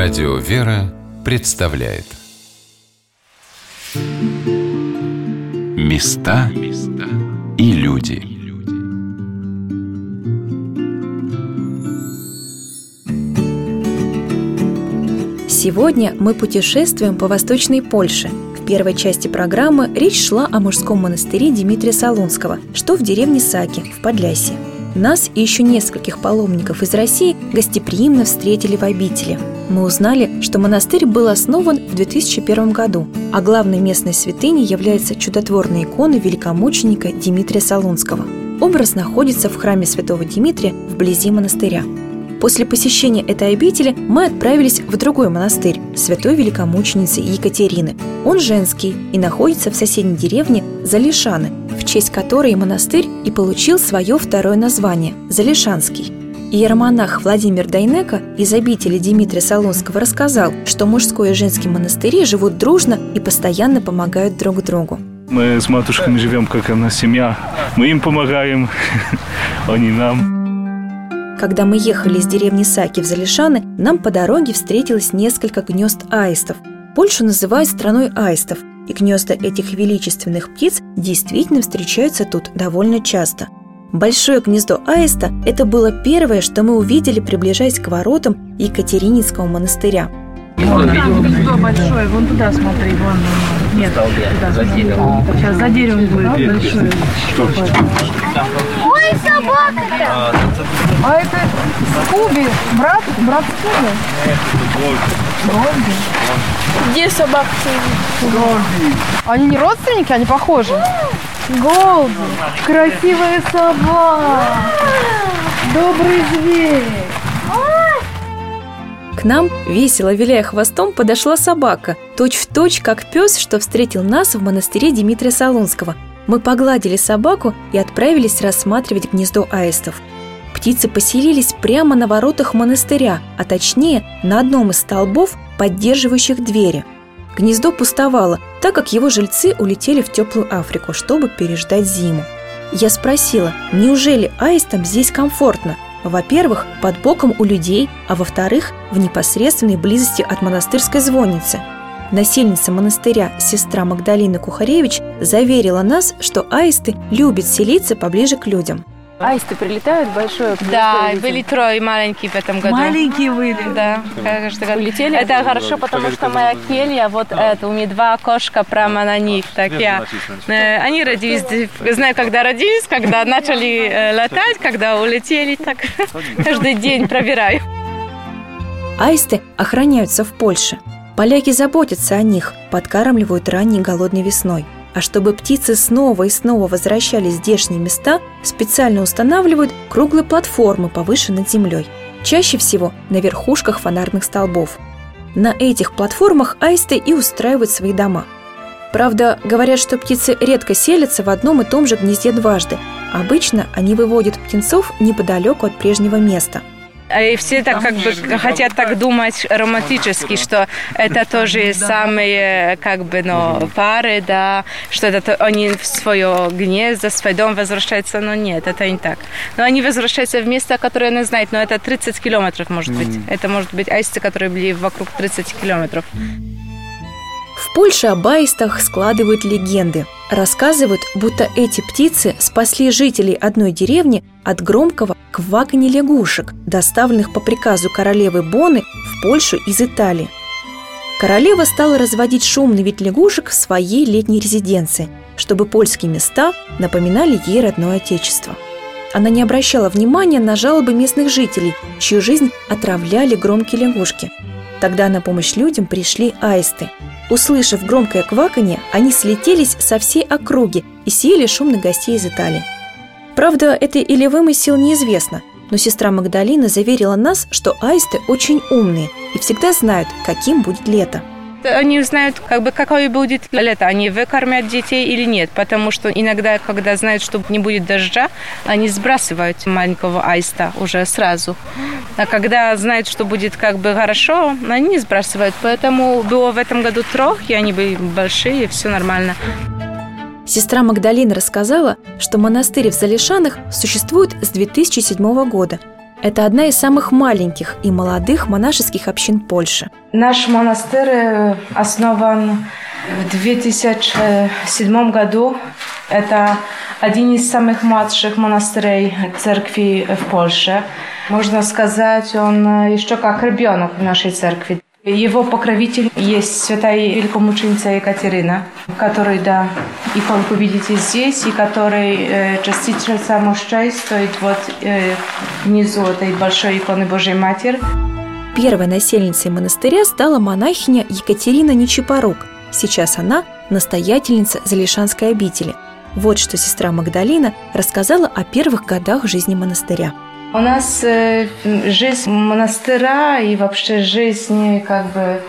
Радио «Вера» представляет Места и люди Сегодня мы путешествуем по Восточной Польше. В первой части программы речь шла о мужском монастыре Дмитрия Солунского, что в деревне Саки в Подлясе. Нас и еще нескольких паломников из России гостеприимно встретили в обители. Мы узнали, что монастырь был основан в 2001 году, а главной местной святыней является чудотворная икона великомученика Дмитрия Солунского. Образ находится в храме святого Дмитрия вблизи монастыря. После посещения этой обители мы отправились в другой монастырь святой великомученицы Екатерины. Он женский и находится в соседней деревне Залишаны, в честь которой монастырь и получил свое второе название – Залишанский. Иеромонах Владимир Дайнека из обители Дмитрия Солонского рассказал, что мужской и женский монастыри живут дружно и постоянно помогают друг другу. Мы с матушками живем как одна семья. Мы им помогаем, они нам. Когда мы ехали из деревни Саки в Залишаны, нам по дороге встретилось несколько гнезд аистов. Польшу называют страной аистов, и гнезда этих величественных птиц действительно встречаются тут довольно часто. Большое гнездо аиста – это было первое, что мы увидели, приближаясь к воротам Екатерининского монастыря. Вон, там гнездо большое, вон туда смотри, вон, нет, туда, за деревом. Сейчас за деревом будет большое. Ой, собака-то! А это Скуби, брат, брат Скуби? Голди. Где собака Они не родственники, они похожи. Голди, красивая собака, добрый зверь. К нам, весело виляя хвостом, подошла собака, точь-в-точь, как пес, что встретил нас в монастыре Дмитрия Солунского. Мы погладили собаку и отправились рассматривать гнездо аистов. Птицы поселились прямо на воротах монастыря, а точнее на одном из столбов, поддерживающих двери. Гнездо пустовало, так как его жильцы улетели в теплую Африку, чтобы переждать зиму. Я спросила, неужели аистам здесь комфортно – во-первых, под боком у людей, а во-вторых, в непосредственной близости от монастырской звонницы. Насельница монастыря, сестра Магдалина Кухаревич, заверила нас, что аисты любят селиться поближе к людям – Аисты прилетают большое? Да, были трое маленькие в этом году. Маленькие были? Да, год. Улетели? Это хорошо, потому что моя келья, вот это, у меня два окошка прямо на них. Так я, э, они родились, знаю, когда родились, когда начали э, летать, когда улетели, так каждый день проверяю. Аисты охраняются в Польше. Поляки заботятся о них, подкармливают ранней голодной весной – а чтобы птицы снова и снова возвращались в здешние места, специально устанавливают круглые платформы повыше над землей. Чаще всего на верхушках фонарных столбов. На этих платформах аисты и устраивают свои дома. Правда, говорят, что птицы редко селятся в одном и том же гнезде дважды. Обычно они выводят птенцов неподалеку от прежнего места – и все так как бы хотят так думать романтически, что это тоже самые как бы ну, пары, да, что это они в свое гнездо, в свой дом возвращаются, но нет, это не так. Но они возвращаются в место, которое они знают, но это 30 километров может быть. Это может быть аисты, которые были вокруг 30 километров. В Польше об аистах складывают легенды. Рассказывают, будто эти птицы спасли жителей одной деревни от громкого кваканья лягушек, доставленных по приказу королевы Боны в Польшу из Италии. Королева стала разводить шумный вид лягушек в своей летней резиденции, чтобы польские места напоминали ей родное отечество. Она не обращала внимания на жалобы местных жителей, чью жизнь отравляли громкие лягушки. Тогда на помощь людям пришли аисты – Услышав громкое кваканье, они слетелись со всей округи и съели шумных гостей из Италии. Правда, это или вымысел неизвестно, но сестра Магдалина заверила нас, что аисты очень умные и всегда знают, каким будет лето – они знают, как бы, какое будет лето, они выкормят детей или нет, потому что иногда, когда знают, что не будет дождя, они сбрасывают маленького аиста уже сразу. А когда знают, что будет как бы хорошо, они не сбрасывают. Поэтому было в этом году трех, и они были большие, все нормально. Сестра Магдалина рассказала, что монастырь в Залишанах существует с 2007 года. Это одна из самых маленьких и молодых монашеских общин Польши. Наш монастырь основан в 2007 году. Это один из самых младших монастырей церкви в Польше. Можно сказать, он еще как ребенок в нашей церкви. Его покровитель есть святая великомученица Екатерина, которой, да, иконку видите здесь, и которой э, частица мощей стоит вот э, внизу этой большой иконы Божьей Матери. Первой насельницей монастыря стала монахиня Екатерина Нечипорук. Сейчас она настоятельница Залишанской обители. Вот что сестра Магдалина рассказала о первых годах жизни монастыря. У нас э, жизнь монастыря и вообще жизнь как бы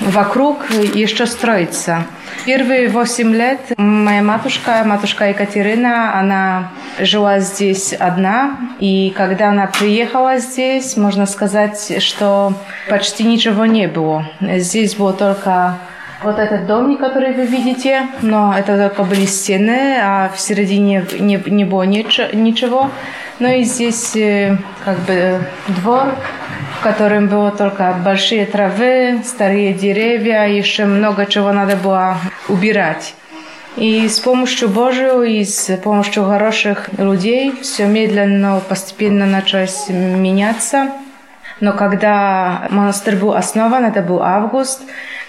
вокруг еще строится. Первые восемь лет моя матушка, матушка Екатерина, она жила здесь одна. И когда она приехала здесь, можно сказать, что почти ничего не было. Здесь было только вот этот домик, который вы видите, но это только были стены, а в середине не, не было ничего. Ну и здесь э, как бы двор, в котором было только большие травы, старые деревья, еще много чего надо было убирать. И с помощью Божию и с помощью хороших людей все медленно, постепенно началось меняться. Но когда монастырь был основан, это был август,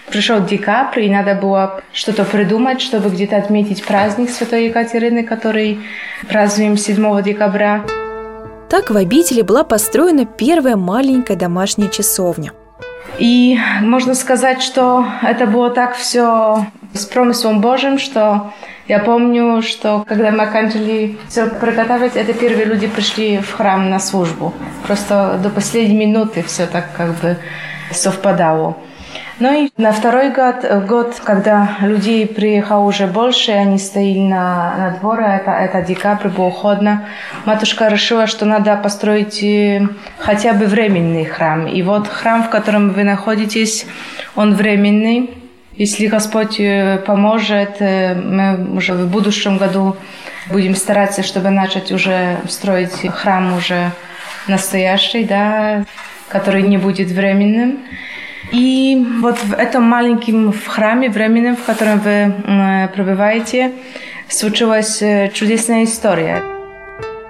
Пришел декабрь, и надо было что-то придумать, чтобы где-то отметить праздник Святой Екатерины, который празднуем 7 декабря. Так в обители была построена первая маленькая домашняя часовня. И можно сказать, что это было так все с промыслом Божьим, что я помню, что когда мы окончили все приготовить, это первые люди пришли в храм на службу. Просто до последней минуты все так как бы совпадало. Ну и на второй год, год когда людей приехало уже больше, они стояли на, на дворе, это, это декабрь, было холодно, матушка решила, что надо построить э, хотя бы временный храм. И вот храм, в котором вы находитесь, он временный. Если Господь э, поможет, э, мы уже в будущем году будем стараться, чтобы начать уже строить храм уже настоящий, да, который не будет временным. И вот в этом маленьком храме временном, в котором вы пребываете, случилась чудесная история.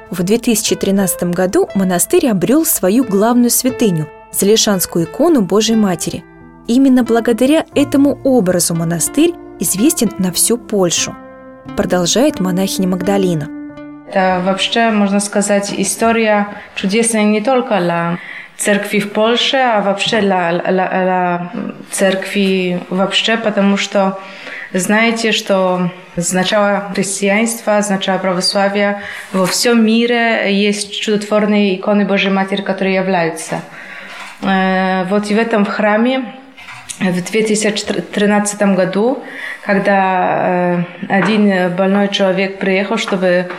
В 2013 году монастырь обрел свою главную святыню – Залешанскую икону Божьей Матери. Именно благодаря этому образу монастырь известен на всю Польшу, продолжает монахиня Магдалина. Это вообще, можно сказать, история чудесная не только для церкви в Польше, а вообще для, для, для церкви вообще, потому что знаете, что с начала христианства, с начала православия во всем мире есть чудотворные иконы Божьей Матери, которые являются. Вот и в этом храме в 2013 году, когда один больной человек приехал, чтобы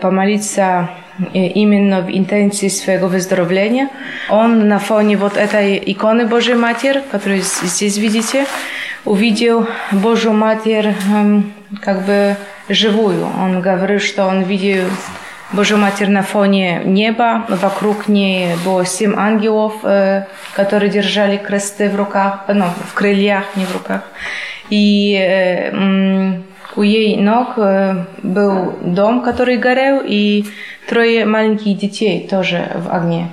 помолиться именно в интенции своего выздоровления. Он на фоне вот этой иконы Божьей Матери, которую здесь видите, увидел Божью Матерь как бы живую. Он говорил, что он видел Божью Матерь на фоне неба, вокруг ней было семь ангелов, которые держали кресты в руках, ну, в крыльях, не в руках. И у ей ног был дом, который горел, и трое маленьких детей тоже в огне.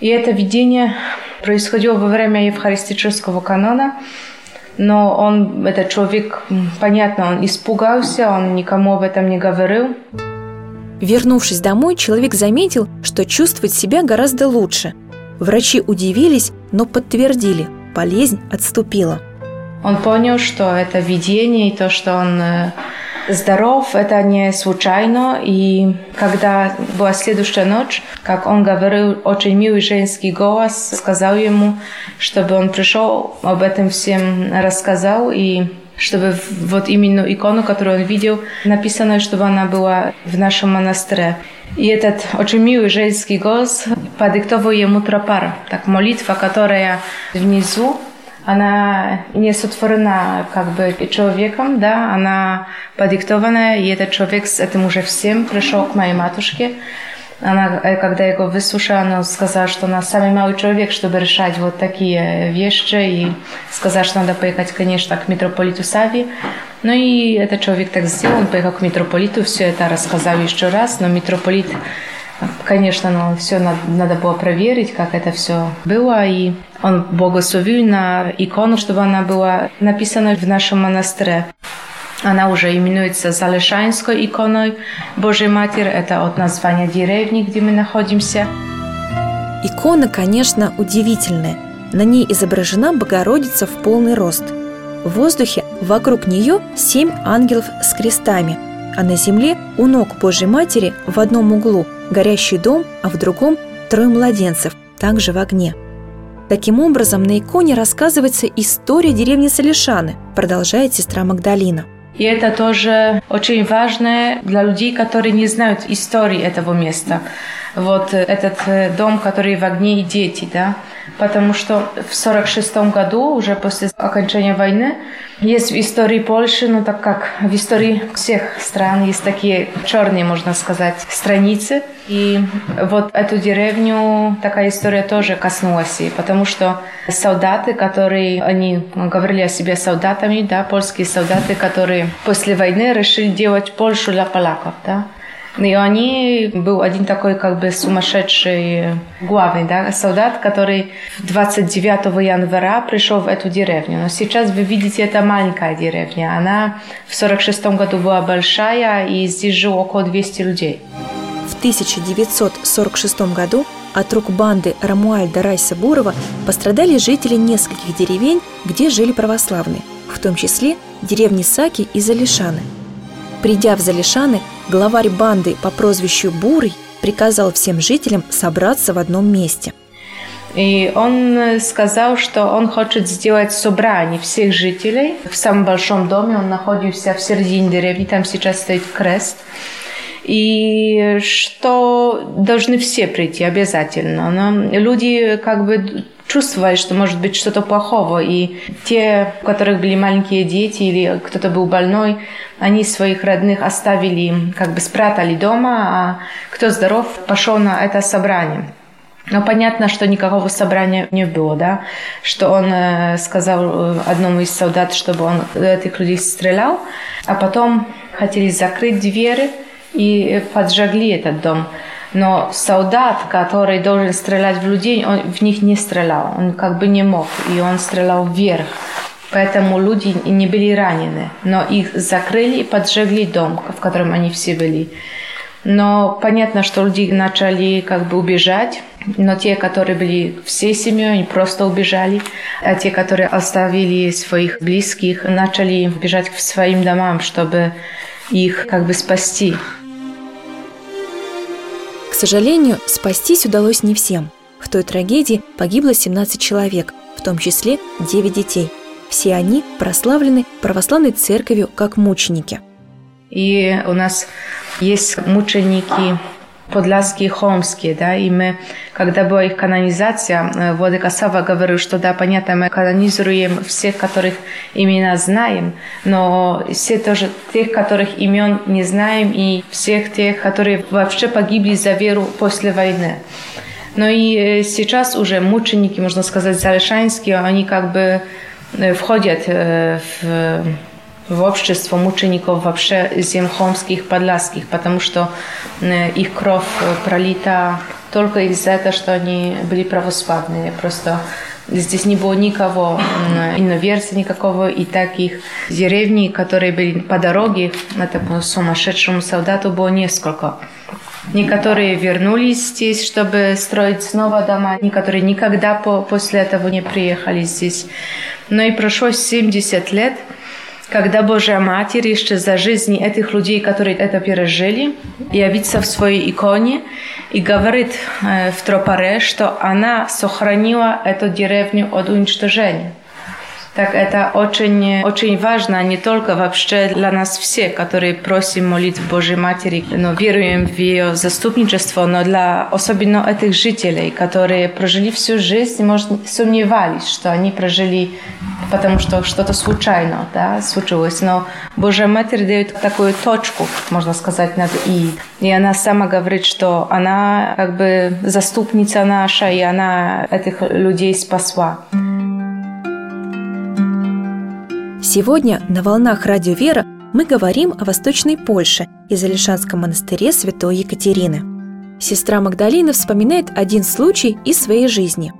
И это видение происходило во время евхаристического канона, но он, этот человек, понятно, он испугался, он никому об этом не говорил. Вернувшись домой, человек заметил, что чувствует себя гораздо лучше. Врачи удивились, но подтвердили – болезнь отступила. Он понял, что это видение и то, что он здоров, это не случайно. И когда была следующая ночь, как он говорил, очень милый женский голос сказал ему, чтобы он пришел, об этом всем рассказал и чтобы вот именно икону, которую он видел, написано, чтобы она была в нашем монастыре. И этот очень милый женский голос подиктовал ему тропар, так молитва, которая внизу она не сотворена как бы человеком, да, она подиктована, и этот человек с этим уже всем пришел к моей матушке. Она, э, когда его выслушала, она сказала, что она самый малый человек, чтобы решать вот такие вещи, и сказала, что надо поехать, конечно, к митрополиту Сави. Ну и этот человек так сделал, он поехал к митрополиту, все это рассказал еще раз, но митрополит Конечно, но все надо, надо было проверить, как это все было. И он благословил на икону, чтобы она была написана в нашем монастыре. Она уже именуется Залешанской иконой Божьей Матери. Это от названия деревни, где мы находимся. Икона, конечно, удивительная. На ней изображена Богородица в полный рост. В воздухе вокруг нее семь ангелов с крестами, а на земле у ног Божьей Матери в одном углу горящий дом, а в другом трое младенцев, также в огне. Таким образом, на иконе рассказывается история деревни Салишаны, продолжает сестра Магдалина. И это тоже очень важно для людей, которые не знают истории этого места. Вот этот э, дом, который в огне и дети, да. Потому что в 46 году, уже после окончания войны, есть в истории Польши, ну так как в истории всех стран есть такие черные, можно сказать, страницы. И вот эту деревню такая история тоже коснулась, потому что солдаты, которые, они говорили о себе солдатами, да, польские солдаты, которые после войны решили делать Польшу для поляков, да. И они был один такой как бы сумасшедший главный да, солдат, который 29 января пришел в эту деревню. Но сейчас вы видите, это маленькая деревня. Она в 46 году была большая, и здесь жило около 200 людей. В 1946 году от рук банды Рамуальда Райса Бурова пострадали жители нескольких деревень, где жили православные, в том числе деревни Саки и Залишаны. Придя в Залишаны, главарь банды по прозвищу Бурый приказал всем жителям собраться в одном месте. И он сказал, что он хочет сделать собрание всех жителей в самом большом доме. Он находится в середине деревни, там сейчас стоит крест. И что должны все прийти обязательно. Но люди как бы чувствовали, что может быть что-то плохого. И те, у которых были маленькие дети или кто-то был больной, они своих родных оставили, как бы спрятали дома, а кто здоров, пошел на это собрание. Но понятно, что никакого собрания не было, да, что он э, сказал э, одному из солдат, чтобы он этих людей стрелял, а потом хотели закрыть двери и поджгли этот дом. Но солдат, который должен стрелять в людей, он в них не стрелял, он как бы не мог, и он стрелял вверх. Поэтому люди не были ранены, но их закрыли и поджгли дом, в котором они все были. Но понятно, что люди начали как бы убежать, но те, которые были всей семьей, они просто убежали, а те, которые оставили своих близких, начали бежать к своим домам, чтобы их как бы спасти. Сожалению, спастись удалось не всем. В той трагедии погибло 17 человек, в том числе 9 детей – все они прославлены православной церковью как мученики. И у нас есть мученики подляские, холмские, да, и мы, когда была их канонизация, э, Владыка Сава говорил, что да, понятно, мы канонизируем всех, которых имена знаем, но все тоже тех, которых имен не знаем, и всех тех, которые вообще погибли за веру после войны. Но и э, сейчас уже мученики, можно сказать, залешанские, они как бы входят в, в общество мучеников вообще зем холмских, подляских, потому что их кровь пролита только из-за этого, что они были православные. Просто здесь не было никого, иноверца никакого, и таких деревней, которые были по дороге этому сумасшедшему солдату, было несколько. Некоторые вернулись здесь, чтобы строить снова дома, некоторые никогда по, после этого не приехали здесь. Но и прошло 70 лет, когда Божья Матерь еще за жизни этих людей, которые это пережили, явится в своей иконе и говорит в Тропаре, что она сохранила эту деревню от уничтожения. Так это очень, очень важно не только вообще для нас всех, которые просим молитв Божьей Матери, но веруем в ее заступничество, но для особенно этих жителей, которые прожили всю жизнь, может, сомневались, что они прожили потому что что-то случайно да, случилось. Но Божья Матерь дает такую точку, можно сказать, над «и». И она сама говорит, что она как бы заступница наша, и она этих людей спасла. Сегодня на «Волнах Радио Вера» мы говорим о Восточной Польше и Залишанском монастыре Святой Екатерины. Сестра Магдалина вспоминает один случай из своей жизни.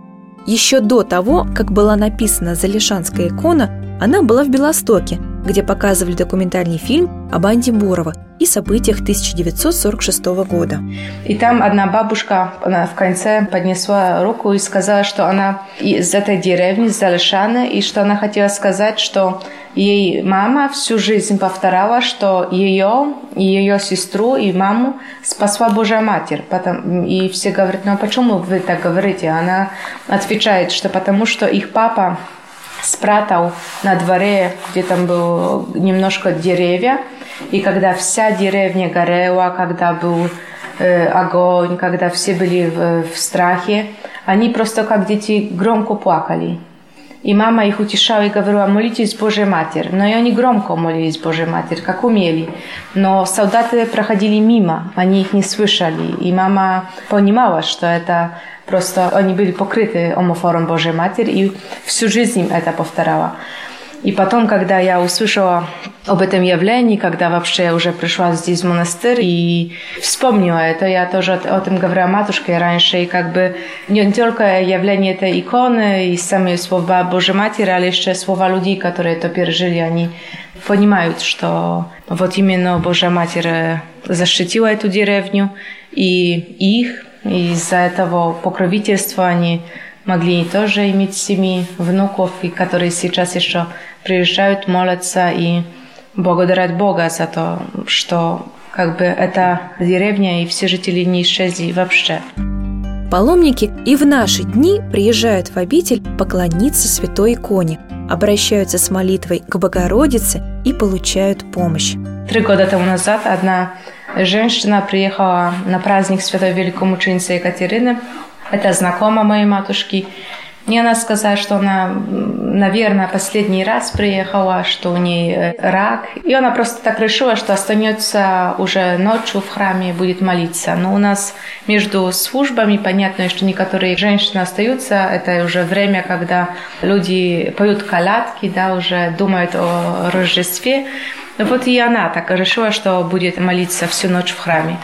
Еще до того, как была написана Залишанская икона, она была в Белостоке, где показывали документальный фильм об Анде Бурова и событиях 1946 года. И там одна бабушка она в конце поднесла руку и сказала, что она из этой деревни, из Залишаны, и что она хотела сказать, что ей мама всю жизнь повторяла, что ее, и ее сестру, и маму спасла Божья Матерь. Потом, и все говорят, ну а почему вы так говорите? Она отвечает, что потому что их папа спрятал на дворе, где там было немножко деревья, и когда вся деревня горела, когда был э, огонь, когда все были в, в страхе, они просто как дети громко плакали. И мама их утешала и говорила, молитесь Божьей Матерь. Но и они громко молились Божьей Матерь, как умели. Но солдаты проходили мимо, они их не слышали. И мама понимала, что это просто они были покрыты омофором Божьей Матери, и всю жизнь им это повторяла. И потом, когда я услышала об этом явлении, когда вообще я уже пришла здесь в монастырь и вспомнила это, я тоже о этом говорила матушке раньше, и как бы не только явление этой иконы и сами слова Божьей Матери, а еще слова людей, которые это пережили, они понимают, что вот именно Божья Матерь защитила эту деревню, и их, и из-за этого покровительства они могли тоже иметь семьи, внуков, и которые сейчас еще приезжают, молятся и благодарят Бога за то, что как бы эта деревня и все жители не исчезли вообще. Паломники и в наши дни приезжают в обитель поклониться святой иконе, обращаются с молитвой к Богородице и получают помощь. Три года тому назад одна женщина приехала на праздник святой великомученицы Екатерины. Это знакомая моей матушки. Мне она сказала, что она, наверное, последний раз приехала, что у нее рак. И она просто так решила, что останется уже ночью в храме и будет молиться. Но у нас между службами понятно, что некоторые женщины остаются. Это уже время, когда люди поют колядки, да, уже думают о Рождестве. Вот и она так решила, что будет молиться всю ночь в храме.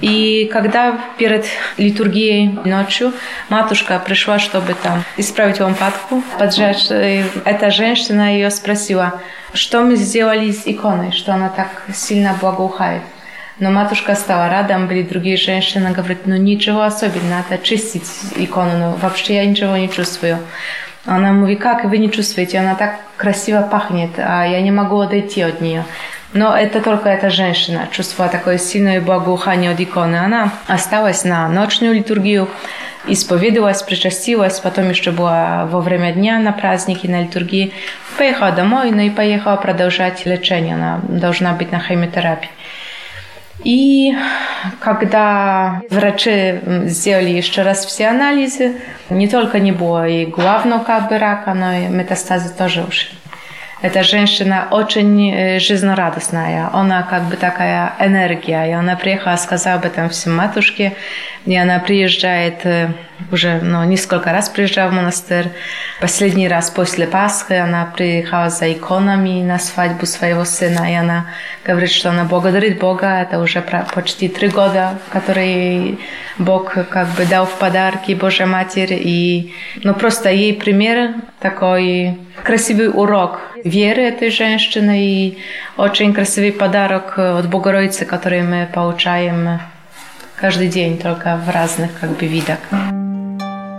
И когда перед литургией ночью матушка пришла, чтобы там исправить лампадку, поджечь, эта женщина ее спросила, что мы сделали с иконой, что она так сильно благоухает. Но матушка стала рада, были другие женщины, говорят, ну ничего особенного, это чистить икону, но вообще я ничего не чувствую. Она говорит, как вы не чувствуете, она так красиво пахнет, а я не могу отойти от нее. Но это только эта женщина чувствовала такое сильное благоухание от иконы. Она осталась на ночную литургию, исповедовалась, причастилась, потом еще была во время дня на празднике, на литургии. Поехала домой, но и поехала продолжать лечение. Она должна быть на химиотерапии. И когда врачи сделали еще раз все анализы, не только не было и главного как бы рака, но и метастазы тоже ушли. Эта женщина очень жизнерадостная, она как бы такая энергия. И она приехала, сказала об этом всем матушке. И она приезжает уже ну, несколько раз приезжала в монастырь. Последний раз после Пасхи она приехала за иконами на свадьбу своего сына. И она говорит, что она благодарит Бога. Это уже почти три года, которые Бог как бы дал в подарки Божья Матерь. И ну, просто ей пример такой красивый урок веры этой женщины и очень красивый подарок от Богородицы, который мы получаем каждый день, только в разных как бы видах.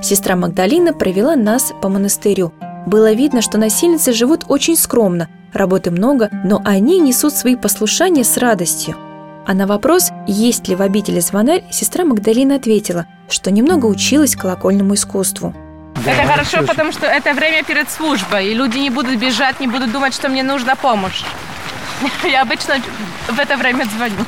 Сестра Магдалина провела нас по монастырю. Было видно, что насильницы живут очень скромно, работы много, но они несут свои послушания с радостью. А на вопрос, есть ли в обители звонарь, сестра Магдалина ответила, что немного училась колокольному искусству. Это хорошо, потому что это время перед службой, и люди не будут бежать, не будут думать, что мне нужна помощь. Я обычно в это время звоню.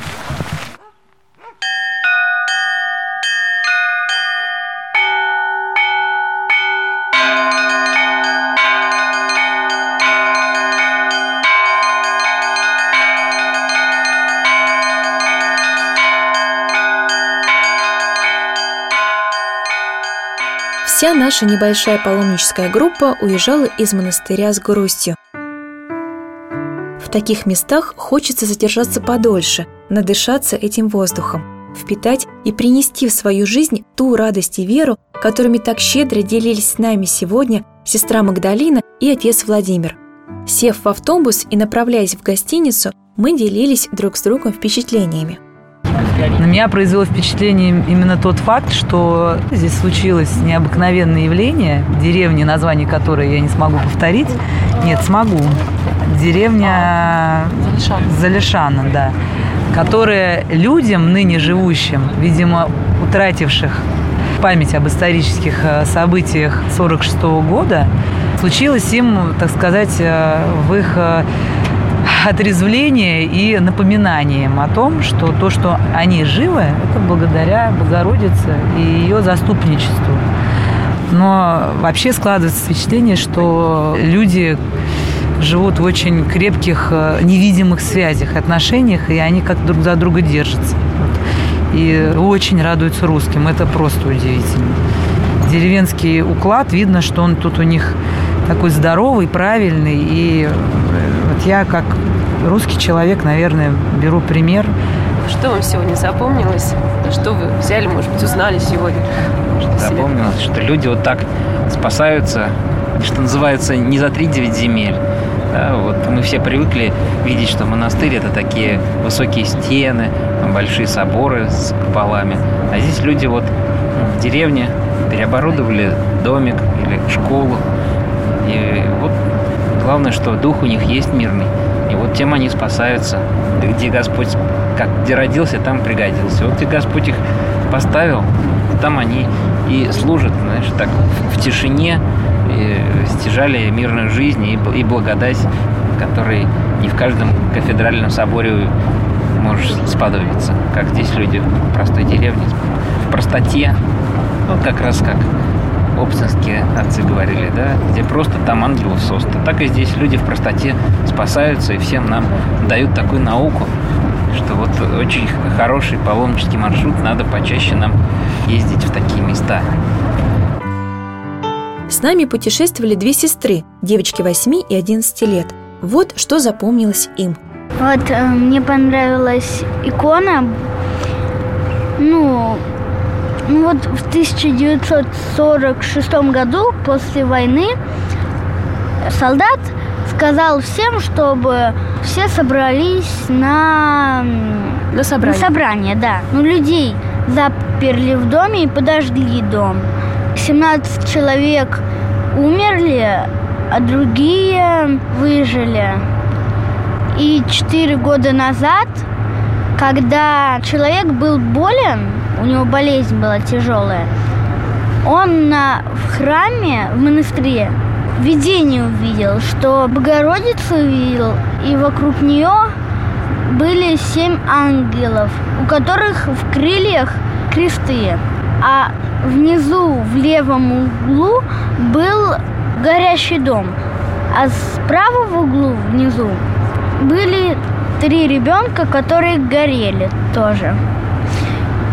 Наша небольшая паломническая группа уезжала из монастыря с грустью. В таких местах хочется задержаться подольше, надышаться этим воздухом, впитать и принести в свою жизнь ту радость и веру, которыми так щедро делились с нами сегодня сестра Магдалина и отец Владимир. Сев в автобус и направляясь в гостиницу, мы делились друг с другом впечатлениями. На меня произвело впечатление именно тот факт, что здесь случилось необыкновенное явление, деревни, название которой я не смогу повторить. Нет, смогу. Деревня Залишана, да. Которая людям, ныне живущим, видимо, утративших память об исторических э, событиях 1946 года, случилось им, так сказать, э, в их э, отрезвление и напоминанием о том, что то, что они живы, это благодаря Богородице и ее заступничеству. Но вообще складывается впечатление, что люди живут в очень крепких э, невидимых связях, отношениях, и они как друг за друга держатся. И очень радуются русским. Это просто удивительно. Деревенский уклад, видно, что он тут у них такой здоровый, правильный. И вот я как русский человек, наверное, беру пример. Что вам сегодня запомнилось? Что вы взяли, может быть, узнали сегодня? Запомнилось, что люди вот так спасаются, что называется, не за три девять земель. Да, вот мы все привыкли видеть, что монастырь это такие высокие стены, большие соборы с куполами. А здесь люди вот в деревне переоборудовали домик или школу. И вот главное, что дух у них есть мирный. И вот тем они спасаются. Где Господь, как где родился, там пригодился. Вот где Господь их поставил, там они и служат, знаешь, так в тишине, и стяжали мирную жизнь и, и благодать, которой не в каждом кафедральном соборе можешь сподобиться, как здесь люди в простой деревне, в простоте, ну, как раз как обстинские отцы говорили, да, где просто там ангелов соста. Так и здесь люди в простоте спасаются и всем нам дают такую науку, что вот очень хороший паломнический маршрут, надо почаще нам ездить в такие места. С нами путешествовали две сестры, девочки 8 и 11 лет. Вот что запомнилось им. Вот э, мне понравилась икона. Ну, ну вот в 1946 году после войны солдат сказал всем, чтобы все собрались на, на собрание. На собрание, да. Ну, людей заперли в доме и подожгли дом. 17 человек умерли, а другие выжили. И 4 года назад, когда человек был болен, у него болезнь была тяжелая, он на, в храме, в монастыре, видение увидел, что Богородицу увидел, и вокруг нее были семь ангелов, у которых в крыльях кресты. А внизу, в левом углу, был горящий дом. А справа в углу, внизу, были три ребенка, которые горели тоже.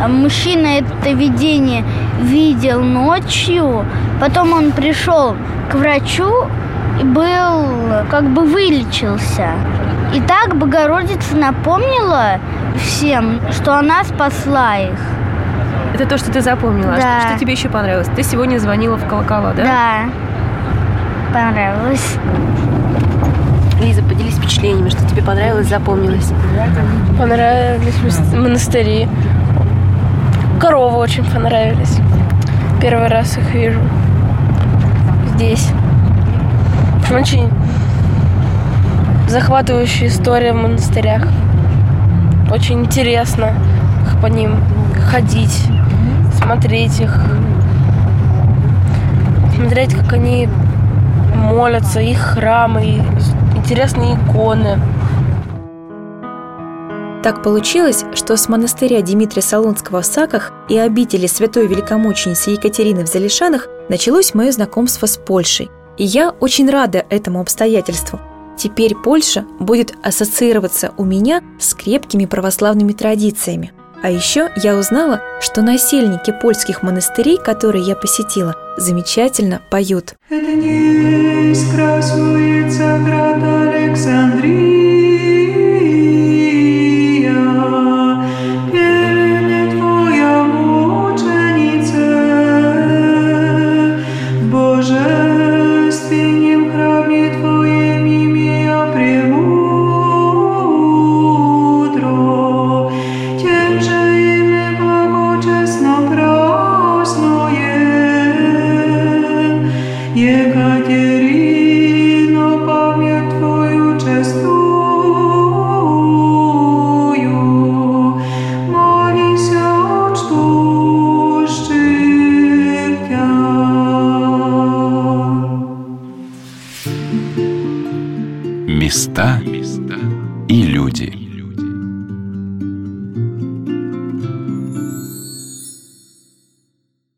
Мужчина это видение видел ночью, потом он пришел к врачу и был, как бы вылечился. И так Богородица напомнила всем, что она спасла их. Это то, что ты запомнила. Да. А что, что тебе еще понравилось? Ты сегодня звонила в колокола, да? Да. Понравилось. Лиза, поделись впечатлениями, что тебе понравилось, запомнилось. Понравились монастыри. Коровы очень понравились. Первый раз их вижу. Здесь. Очень захватывающая история в монастырях. Очень интересно по ним ходить, смотреть их. посмотреть, как они молятся, их храмы, интересные иконы. Так получилось, что с монастыря Дмитрия Солунского в Саках и обители святой великомученицы Екатерины в Залишанах началось мое знакомство с Польшей. И я очень рада этому обстоятельству. Теперь Польша будет ассоциироваться у меня с крепкими православными традициями. А еще я узнала, что насельники польских монастырей, которые я посетила, замечательно поют. Днесь красуется град Александрия,